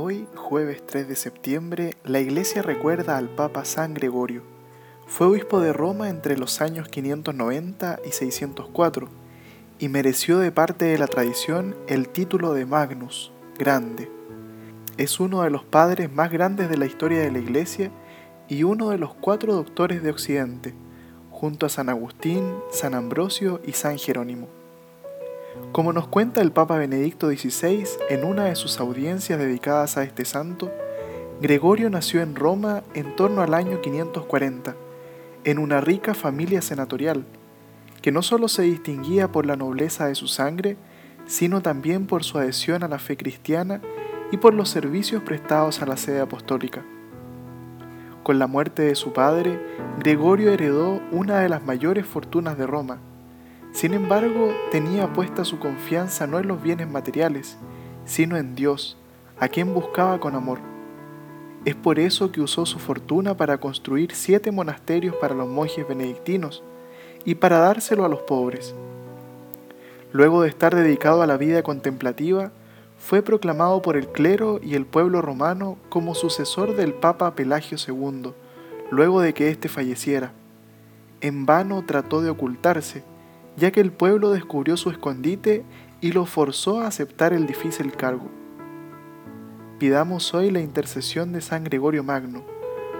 Hoy, jueves 3 de septiembre, la Iglesia recuerda al Papa San Gregorio. Fue obispo de Roma entre los años 590 y 604 y mereció de parte de la tradición el título de Magnus, grande. Es uno de los padres más grandes de la historia de la Iglesia y uno de los cuatro doctores de Occidente, junto a San Agustín, San Ambrosio y San Jerónimo. Como nos cuenta el Papa Benedicto XVI en una de sus audiencias dedicadas a este santo, Gregorio nació en Roma en torno al año 540, en una rica familia senatorial, que no solo se distinguía por la nobleza de su sangre, sino también por su adhesión a la fe cristiana y por los servicios prestados a la sede apostólica. Con la muerte de su padre, Gregorio heredó una de las mayores fortunas de Roma, sin embargo, tenía puesta su confianza no en los bienes materiales, sino en Dios, a quien buscaba con amor. Es por eso que usó su fortuna para construir siete monasterios para los monjes benedictinos y para dárselo a los pobres. Luego de estar dedicado a la vida contemplativa, fue proclamado por el clero y el pueblo romano como sucesor del Papa Pelagio II, luego de que éste falleciera. En vano trató de ocultarse, ya que el pueblo descubrió su escondite y lo forzó a aceptar el difícil cargo. Pidamos hoy la intercesión de San Gregorio Magno,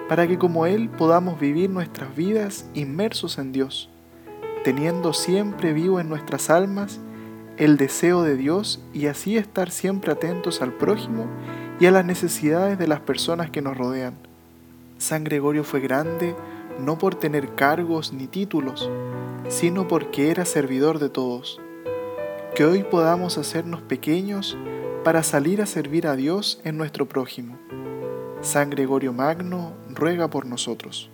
para que como Él podamos vivir nuestras vidas inmersos en Dios, teniendo siempre vivo en nuestras almas el deseo de Dios y así estar siempre atentos al prójimo y a las necesidades de las personas que nos rodean. San Gregorio fue grande no por tener cargos ni títulos, sino porque era servidor de todos. Que hoy podamos hacernos pequeños para salir a servir a Dios en nuestro prójimo. San Gregorio Magno ruega por nosotros.